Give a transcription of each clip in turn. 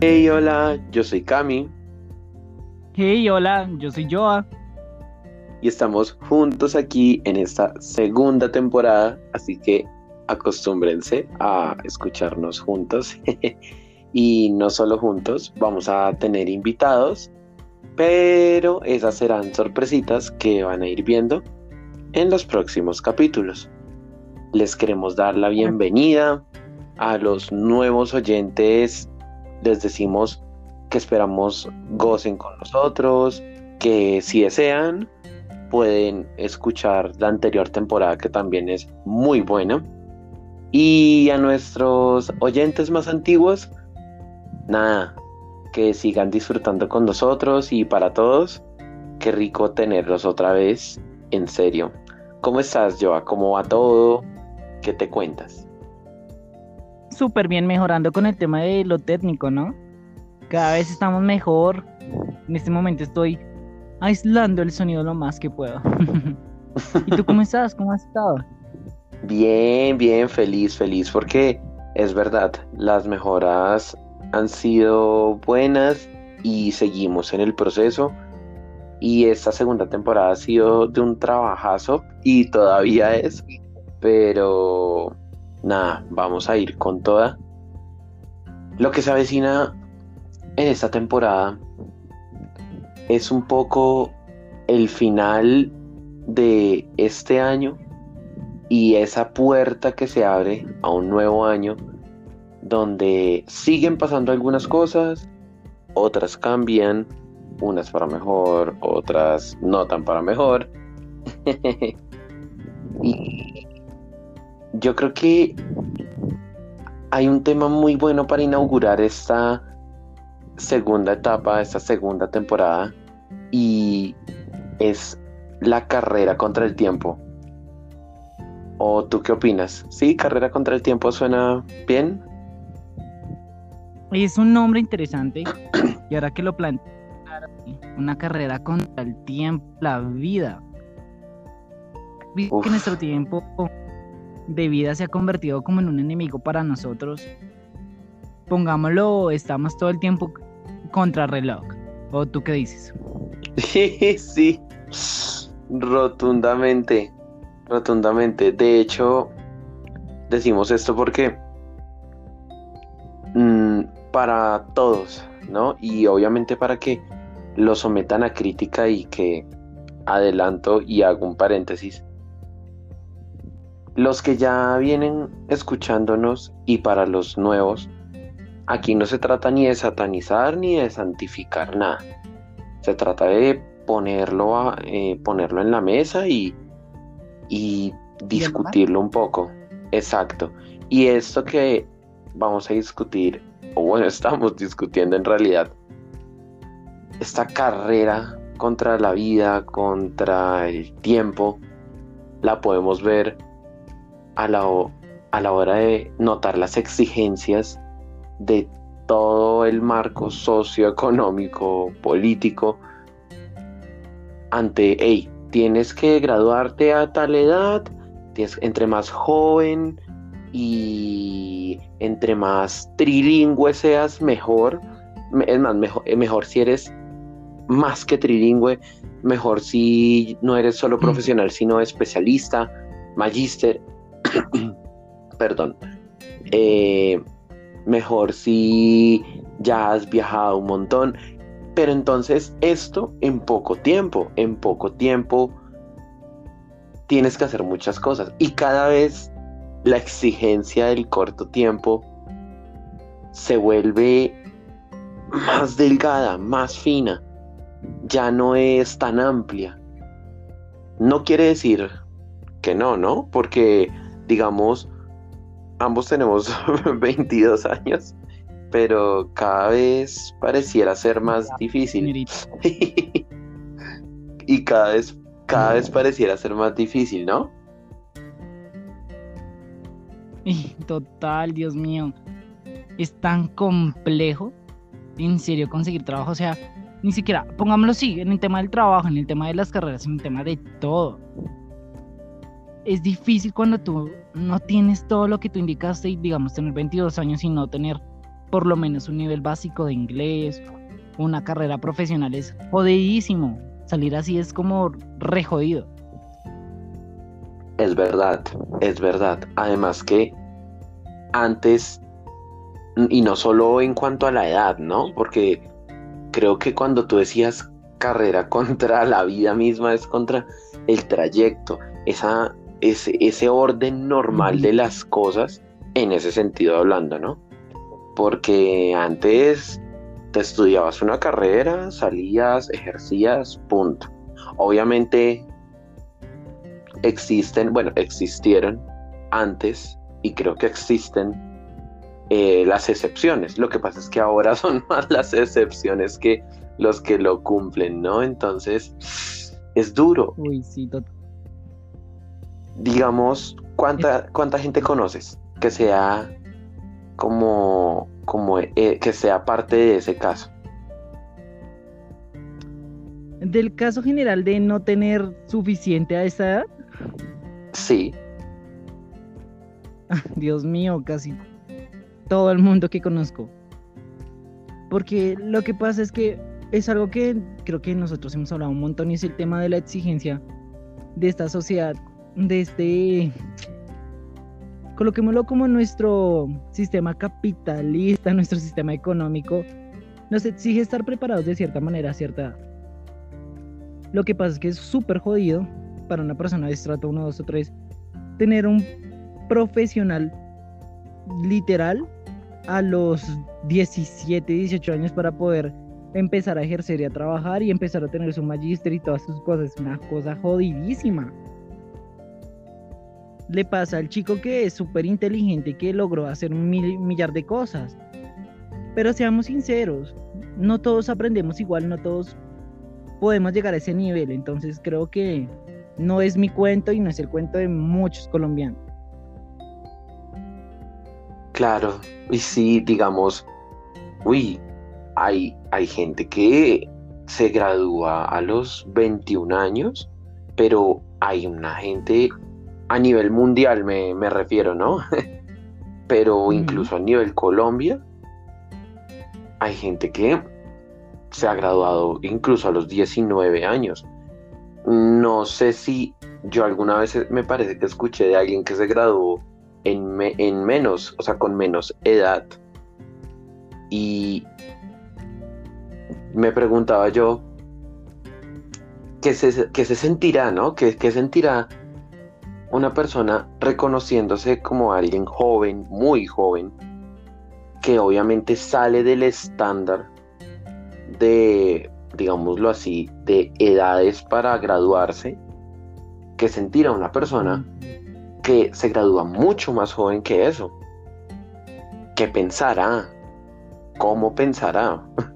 Hey, hola, yo soy Cami. Hey, hola, yo soy Joa. Y estamos juntos aquí en esta segunda temporada, así que acostúmbrense a escucharnos juntos. y no solo juntos, vamos a tener invitados, pero esas serán sorpresitas que van a ir viendo en los próximos capítulos. Les queremos dar la bienvenida a los nuevos oyentes. Les decimos que esperamos gocen con nosotros, que si desean pueden escuchar la anterior temporada que también es muy buena. Y a nuestros oyentes más antiguos, nada, que sigan disfrutando con nosotros y para todos, qué rico tenerlos otra vez, en serio. ¿Cómo estás, Joa? ¿Cómo va todo? ¿Qué te cuentas? Súper bien mejorando con el tema de lo técnico, ¿no? Cada vez estamos mejor. En este momento estoy aislando el sonido lo más que puedo. ¿Y tú cómo estás? ¿Cómo has estado? Bien, bien, feliz, feliz, porque es verdad, las mejoras han sido buenas y seguimos en el proceso. Y esta segunda temporada ha sido de un trabajazo y todavía es, pero nada, vamos a ir con toda. Lo que se avecina en esta temporada es un poco el final de este año y esa puerta que se abre a un nuevo año donde siguen pasando algunas cosas, otras cambian, unas para mejor, otras no tan para mejor. yo creo que hay un tema muy bueno para inaugurar esta segunda etapa, esta segunda temporada, y es la carrera contra el tiempo. ¿O tú qué opinas? ¿Sí? ¿Carrera contra el tiempo suena bien? Es un nombre interesante y ahora que lo planteo, una carrera contra el tiempo, la vida. Que nuestro tiempo de vida se ha convertido como en un enemigo para nosotros. Pongámoslo, estamos todo el tiempo contra reloj. ¿O tú qué dices? Sí, sí, rotundamente, rotundamente. De hecho, decimos esto porque mm, para todos, ¿no? Y obviamente para que lo sometan a crítica y que adelanto y hago un paréntesis. Los que ya vienen escuchándonos y para los nuevos, aquí no se trata ni de satanizar ni de santificar nada. Se trata de ponerlo, eh, ponerlo en la mesa y, y discutirlo un poco. Exacto. Y esto que vamos a discutir, o bueno, estamos discutiendo en realidad, esta carrera contra la vida, contra el tiempo, la podemos ver a la, a la hora de notar las exigencias de todo el marco socioeconómico, político, ante, hey, tienes que graduarte a tal edad, entre más joven y entre más trilingüe seas, mejor. Es más, mejor, mejor si eres más que trilingüe, mejor si no eres solo mm. profesional, sino especialista, magíster, perdón. Eh, mejor si ya has viajado un montón. Pero entonces esto en poco tiempo, en poco tiempo tienes que hacer muchas cosas. Y cada vez la exigencia del corto tiempo se vuelve más delgada, más fina. Ya no es tan amplia. No quiere decir que no, ¿no? Porque, digamos, ambos tenemos 22 años, pero cada vez pareciera ser más difícil. y cada vez, cada vez pareciera ser más difícil, ¿no? Total, Dios mío. Es tan complejo, en serio, conseguir trabajo. O sea, ni siquiera, pongámoslo así, en el tema del trabajo, en el tema de las carreras, en el tema de todo es difícil cuando tú no tienes todo lo que tú indicaste y digamos tener 22 años y no tener por lo menos un nivel básico de inglés, una carrera profesional es jodidísimo. Salir así es como re jodido. Es verdad, es verdad. Además que antes, y no solo en cuanto a la edad, ¿no? Porque creo que cuando tú decías carrera contra la vida misma es contra el trayecto, esa, ese, ese orden normal de las cosas, en ese sentido hablando, ¿no? Porque antes te estudiabas una carrera, salías, ejercías, punto. Obviamente existen, bueno, existieron antes y creo que existen eh, las excepciones. Lo que pasa es que ahora son más las excepciones que los que lo cumplen, ¿no? Entonces, es duro. Uy, sí, Digamos, ¿cuánta, ¿cuánta gente conoces que sea como, como eh, que sea parte de ese caso? Del caso general de no tener suficiente a esa edad. Sí. Dios mío, casi todo el mundo que conozco. Porque lo que pasa es que es algo que creo que nosotros hemos hablado un montón y es el tema de la exigencia de esta sociedad, de este, coloquémoslo como nuestro sistema capitalista, nuestro sistema económico, nos exige estar preparados de cierta manera a cierta. Lo que pasa es que es súper jodido para una persona de estrato 1, 2 o 3 tener un profesional literal a los 17, 18 años para poder empezar a ejercer y a trabajar y empezar a tener su magíster y todas sus cosas. Es una cosa jodidísima. Le pasa al chico que es súper inteligente, que logró hacer un millar de cosas. Pero seamos sinceros, no todos aprendemos igual, no todos podemos llegar a ese nivel. Entonces creo que no es mi cuento y no es el cuento de muchos colombianos. Claro, y sí, digamos, uy, hay, hay gente que se gradúa a los 21 años, pero hay una gente a nivel mundial, me, refiero, ¿no? pero incluso a nivel Colombia, hay gente que se ha graduado incluso a los 19 años. No sé si yo alguna vez me parece que escuché de alguien que se graduó en, en menos, o sea, con menos edad. Y me preguntaba yo, ¿qué se, se sentirá, no? ¿Qué, ¿Qué sentirá una persona reconociéndose como alguien joven, muy joven, que obviamente sale del estándar de digámoslo así, de edades para graduarse, que sentir a una persona que se gradúa mucho más joven que eso. ¿Qué pensará? ¿Cómo pensará?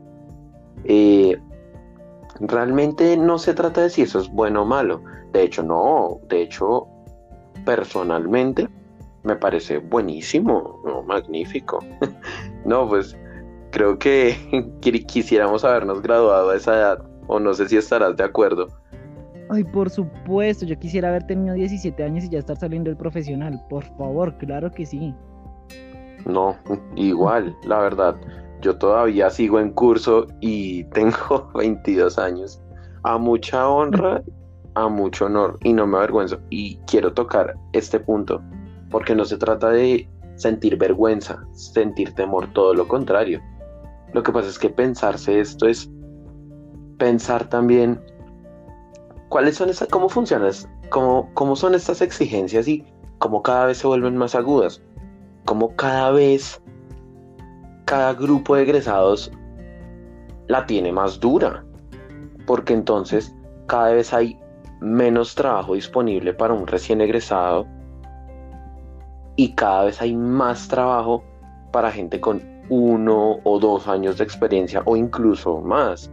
Eh, realmente no se trata de si eso es bueno o malo. De hecho, no. De hecho, personalmente me parece buenísimo, magnífico. no, pues creo que quisiéramos habernos graduado a esa edad, o no sé si estarás de acuerdo. Ay, por supuesto, yo quisiera haber tenido 17 años y ya estar saliendo del profesional, por favor, claro que sí. No, igual, la verdad, yo todavía sigo en curso y tengo 22 años. A mucha honra, a mucho honor, y no me avergüenzo. Y quiero tocar este punto, porque no se trata de sentir vergüenza, sentir temor, todo lo contrario. Lo que pasa es que pensarse esto es pensar también cuáles son esas, cómo funcionan, cómo, cómo son estas exigencias y cómo cada vez se vuelven más agudas, cómo cada vez cada grupo de egresados la tiene más dura, porque entonces cada vez hay menos trabajo disponible para un recién egresado y cada vez hay más trabajo para gente con uno o dos años de experiencia o incluso más.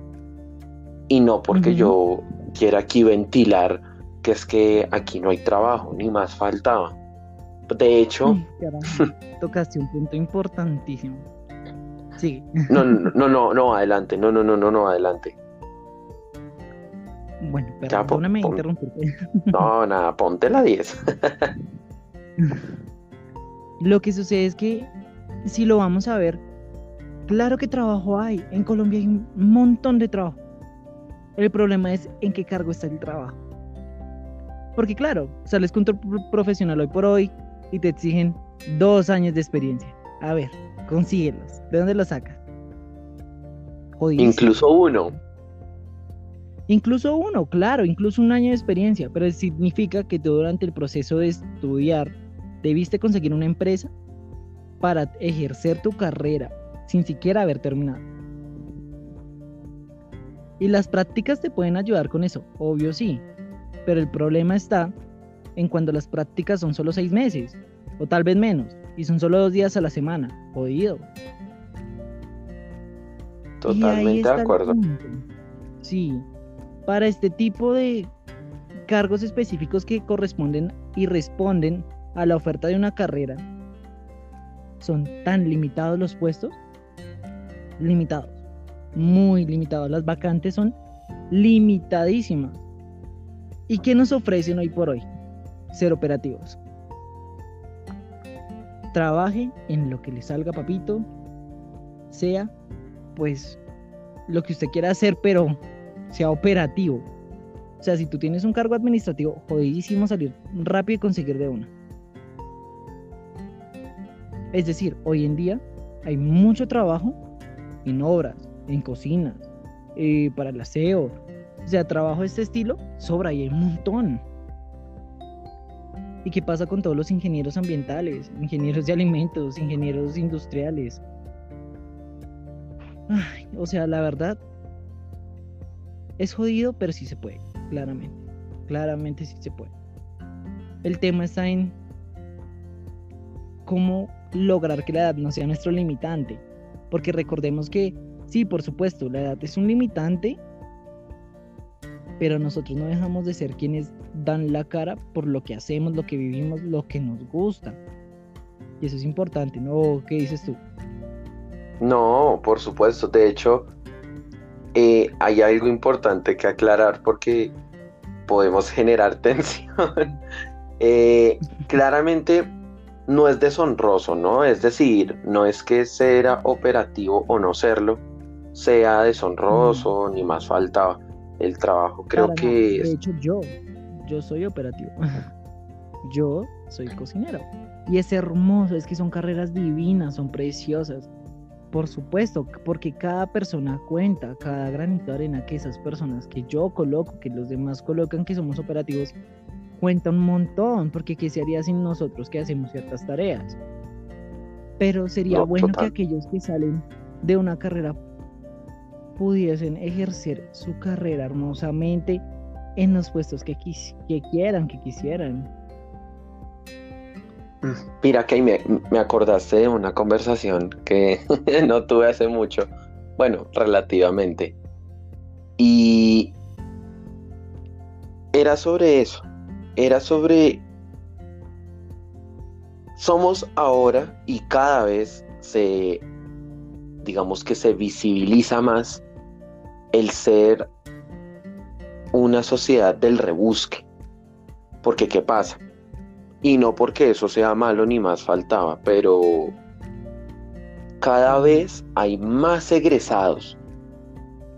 Y no porque yo quiera aquí ventilar que es que aquí no hay trabajo, ni más faltaba. De hecho... tocaste un punto importantísimo. Sí. No, no, no, no, no, adelante. No, no, no, no, no, adelante. Bueno, perdóname interrumpirte. No, nada, ponte la 10. Lo que sucede es que si lo vamos a ver, Claro que trabajo hay. En Colombia hay un montón de trabajo. El problema es en qué cargo está el trabajo. Porque claro, sales con otro profesional hoy por hoy y te exigen dos años de experiencia. A ver, consíguelos. ¿De dónde los sacas? Incluso uno. Incluso uno, claro, incluso un año de experiencia, pero significa que tú durante el proceso de estudiar debiste conseguir una empresa para ejercer tu carrera sin siquiera haber terminado. Y las prácticas te pueden ayudar con eso, obvio sí, pero el problema está en cuando las prácticas son solo seis meses, o tal vez menos, y son solo dos días a la semana, jodido. Totalmente de acuerdo. Sí, para este tipo de cargos específicos que corresponden y responden a la oferta de una carrera, son tan limitados los puestos, limitados, muy limitados. Las vacantes son limitadísimas. ¿Y qué nos ofrecen hoy por hoy? Ser operativos. Trabaje en lo que le salga, papito, sea pues lo que usted quiera hacer, pero sea operativo. O sea, si tú tienes un cargo administrativo, jodidísimo salir rápido y conseguir de una. Es decir, hoy en día hay mucho trabajo en obras, en cocinas, eh, para el aseo. O sea, trabajo de este estilo sobra y hay un montón. ¿Y qué pasa con todos los ingenieros ambientales, ingenieros de alimentos, ingenieros industriales? o sea, la verdad, es jodido, pero sí se puede, claramente. Claramente sí se puede. El tema está en cómo lograr que la edad no sea nuestro limitante. Porque recordemos que, sí, por supuesto, la edad es un limitante, pero nosotros no dejamos de ser quienes dan la cara por lo que hacemos, lo que vivimos, lo que nos gusta. Y eso es importante, ¿no? ¿Qué dices tú? No, por supuesto. De hecho, eh, hay algo importante que aclarar porque podemos generar tensión. Eh, claramente no es deshonroso, ¿no? Es decir, no es que ser operativo o no serlo sea deshonroso, ni más falta el trabajo. Creo que... De hecho, yo, yo soy operativo. yo soy cocinero. Y es hermoso, es que son carreras divinas, son preciosas. Por supuesto, porque cada persona cuenta, cada granito de arena que esas personas que yo coloco, que los demás colocan, que somos operativos, cuenta un montón, porque ¿qué se haría sin nosotros que hacemos ciertas tareas? Pero sería bueno que aquellos que salen de una carrera pudiesen ejercer su carrera hermosamente en los puestos que, que quieran, que quisieran. Mira que me, me acordaste de una conversación que no tuve hace mucho, bueno, relativamente. Y era sobre eso, era sobre... Somos ahora y cada vez se, digamos que se visibiliza más el ser una sociedad del rebusque. Porque ¿qué pasa? Y no porque eso sea malo ni más faltaba, pero cada vez hay más egresados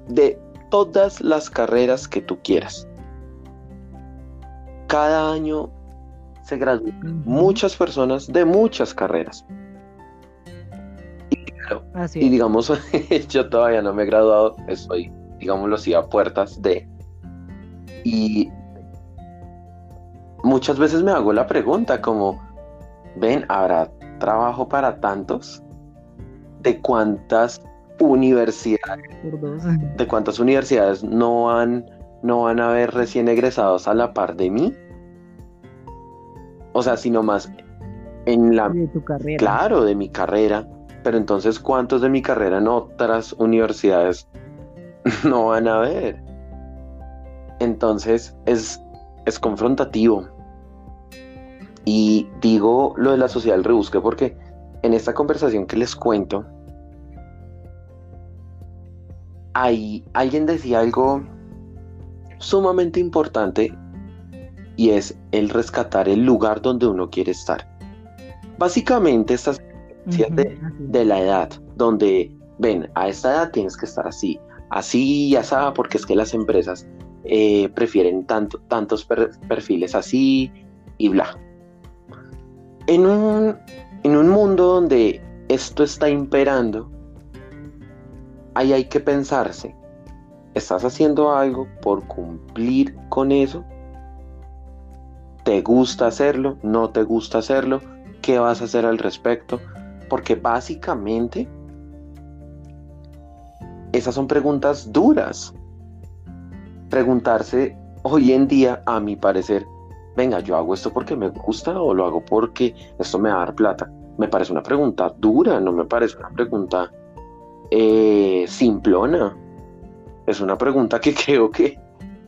de todas las carreras que tú quieras. Cada año se gradúan muchas personas de muchas carreras. Y, digamos, yo todavía no me he graduado, estoy, digámoslo así, a puertas de... Y muchas veces me hago la pregunta como, ven, ¿habrá trabajo para tantos? ¿De cuántas universidades? ¿De cuántas universidades no van, no van a ver recién egresados a la par de mí? O sea, sino más en la... De tu carrera. Claro, de mi carrera. Pero entonces, ¿cuántos de mi carrera en otras universidades no van a ver? Entonces, es, es confrontativo. Y digo lo de la sociedad del rebusque porque en esta conversación que les cuento, hay, alguien decía algo sumamente importante y es el rescatar el lugar donde uno quiere estar. Básicamente estas de, de la edad, donde ven, a esta edad tienes que estar así, así y así, porque es que las empresas eh, prefieren tanto, tantos perfiles así y bla. En un, en un mundo donde esto está imperando, ahí hay que pensarse, ¿estás haciendo algo por cumplir con eso? ¿Te gusta hacerlo? ¿No te gusta hacerlo? ¿Qué vas a hacer al respecto? Porque básicamente esas son preguntas duras. Preguntarse hoy en día, a mi parecer, venga, yo hago esto porque me gusta o lo hago porque esto me va a dar plata. Me parece una pregunta dura, no me parece una pregunta eh, simplona. Es una pregunta que creo que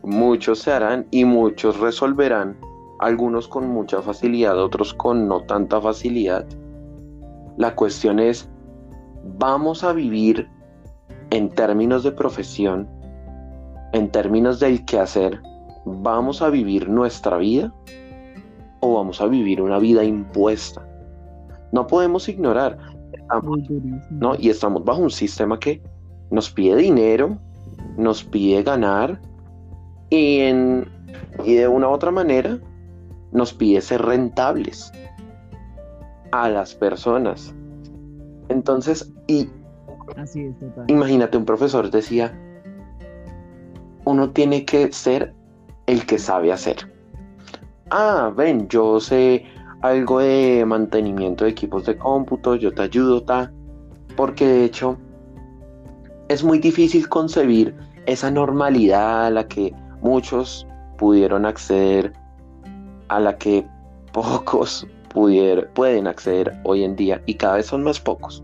muchos se harán y muchos resolverán, algunos con mucha facilidad, otros con no tanta facilidad. La cuestión es, ¿vamos a vivir en términos de profesión, en términos del quehacer, ¿vamos a vivir nuestra vida o vamos a vivir una vida impuesta? No podemos ignorar, ¿no? Y estamos bajo un sistema que nos pide dinero, nos pide ganar y, en, y de una u otra manera nos pide ser rentables a las personas. Entonces, y imagínate, un profesor decía, uno tiene que ser el que sabe hacer. Ah, ven, yo sé algo de mantenimiento de equipos de cómputo, yo te ayudo, ta. Porque de hecho es muy difícil concebir esa normalidad a la que muchos pudieron acceder, a la que pocos pueden acceder hoy en día y cada vez son más pocos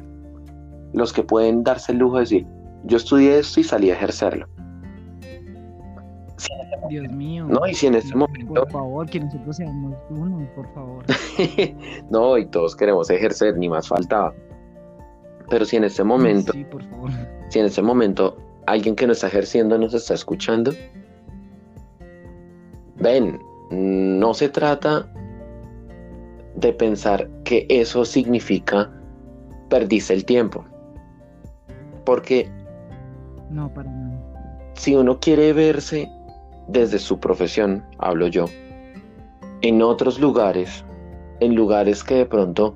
los que pueden darse el lujo de decir, yo estudié esto y salí a ejercerlo. Dios mío. No, y si en este momento. Por favor, que nosotros seamos uno, por favor. no, y todos queremos ejercer, ni más faltaba. Pero si en este momento. Sí, por favor. Si en este momento alguien que no está ejerciendo nos está escuchando. Ven, no se trata de pensar que eso significa perdiste el tiempo. Porque. No, para nada. Si uno quiere verse desde su profesión, hablo yo, en otros lugares, en lugares que de pronto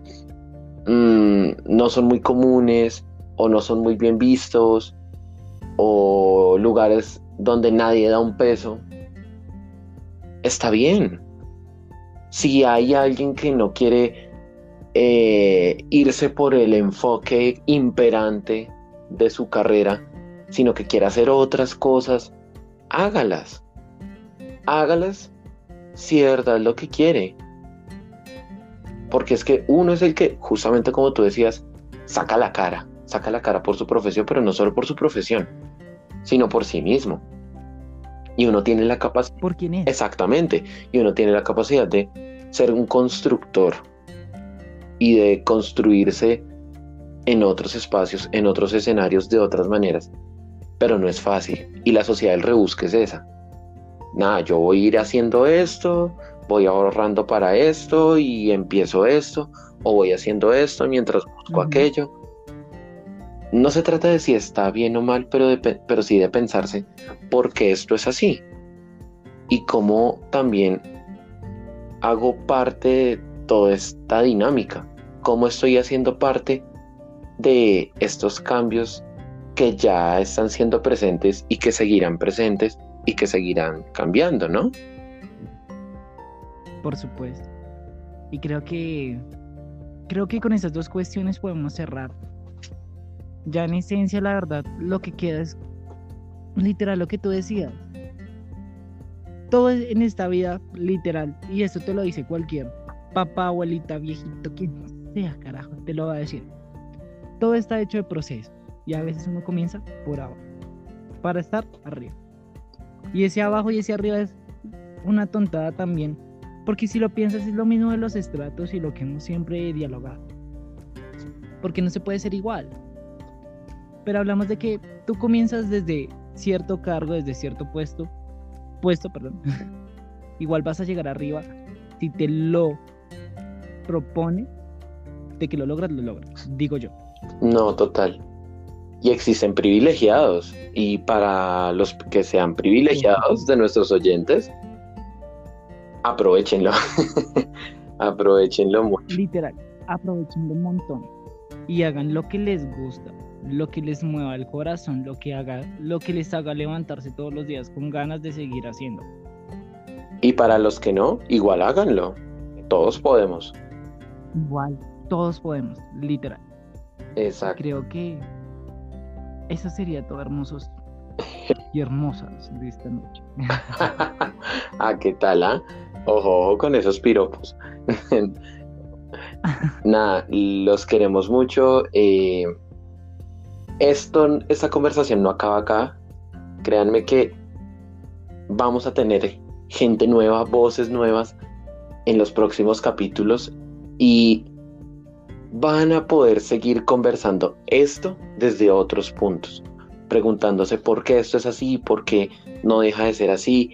mm, no son muy comunes o no son muy bien vistos o lugares donde nadie da un peso, está bien. Si hay alguien que no quiere eh, irse por el enfoque imperante de su carrera, sino que quiere hacer otras cosas, hágalas hágalas si de verdad es lo que quiere. Porque es que uno es el que, justamente como tú decías, saca la cara, saca la cara por su profesión, pero no solo por su profesión, sino por sí mismo. Y uno tiene la capacidad... ¿Por quién es? Exactamente. Y uno tiene la capacidad de ser un constructor y de construirse en otros espacios, en otros escenarios, de otras maneras. Pero no es fácil. Y la sociedad del rebusque es esa nada, yo voy a ir haciendo esto, voy ahorrando para esto y empiezo esto, o voy haciendo esto mientras busco aquello. No se trata de si está bien o mal, pero, pero sí de pensarse por qué esto es así. Y cómo también hago parte de toda esta dinámica. Cómo estoy haciendo parte de estos cambios que ya están siendo presentes y que seguirán presentes y que seguirán cambiando, ¿no? Por supuesto. Y creo que creo que con estas dos cuestiones podemos cerrar. Ya en esencia, la verdad, lo que queda es literal lo que tú decías. Todo en esta vida, literal, y esto te lo dice cualquier papá, abuelita, viejito, quien sea, carajo, te lo va a decir. Todo está hecho de procesos y a veces uno comienza por abajo para estar arriba. Y ese abajo y ese arriba es una tontada también. Porque si lo piensas es lo mismo de los estratos y lo que hemos siempre dialogado. Porque no se puede ser igual. Pero hablamos de que tú comienzas desde cierto cargo, desde cierto puesto. Puesto, perdón. igual vas a llegar arriba si te lo propone. De que lo logras, lo logras. Digo yo. No, total. Y existen privilegiados. Y para los que sean privilegiados de nuestros oyentes, aprovechenlo. aprovechenlo mucho. Literal, aprovechenlo un montón. Y hagan lo que les gusta, lo que les mueva el corazón, lo que haga, lo que les haga levantarse todos los días con ganas de seguir haciendo. Y para los que no, igual háganlo. Todos podemos. Igual, todos podemos, literal. Exacto. Creo que eso sería todo hermosos y hermosas de esta noche. ah, ¿qué tal? Ah? Ojo, ojo con esos piropos. Nada, los queremos mucho. Eh, esto, esta conversación no acaba acá. Créanme que vamos a tener gente nueva, voces nuevas en los próximos capítulos y van a poder seguir conversando esto desde otros puntos, preguntándose por qué esto es así, por qué no deja de ser así,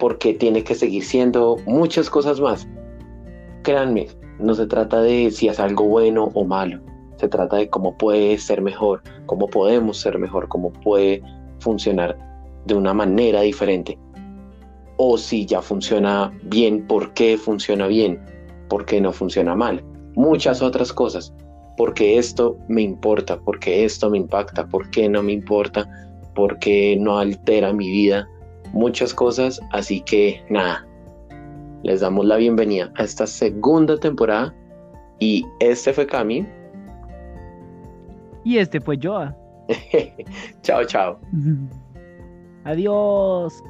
por qué tiene que seguir siendo muchas cosas más. Créanme, no se trata de si es algo bueno o malo, se trata de cómo puede ser mejor, cómo podemos ser mejor, cómo puede funcionar de una manera diferente. O si ya funciona bien, ¿por qué funciona bien? ¿Por qué no funciona mal? Muchas otras cosas, porque esto me importa, porque esto me impacta, porque no me importa, porque no altera mi vida, muchas cosas, así que nada, les damos la bienvenida a esta segunda temporada y este fue Cami. Y este fue Joa. chao, chao. Adiós.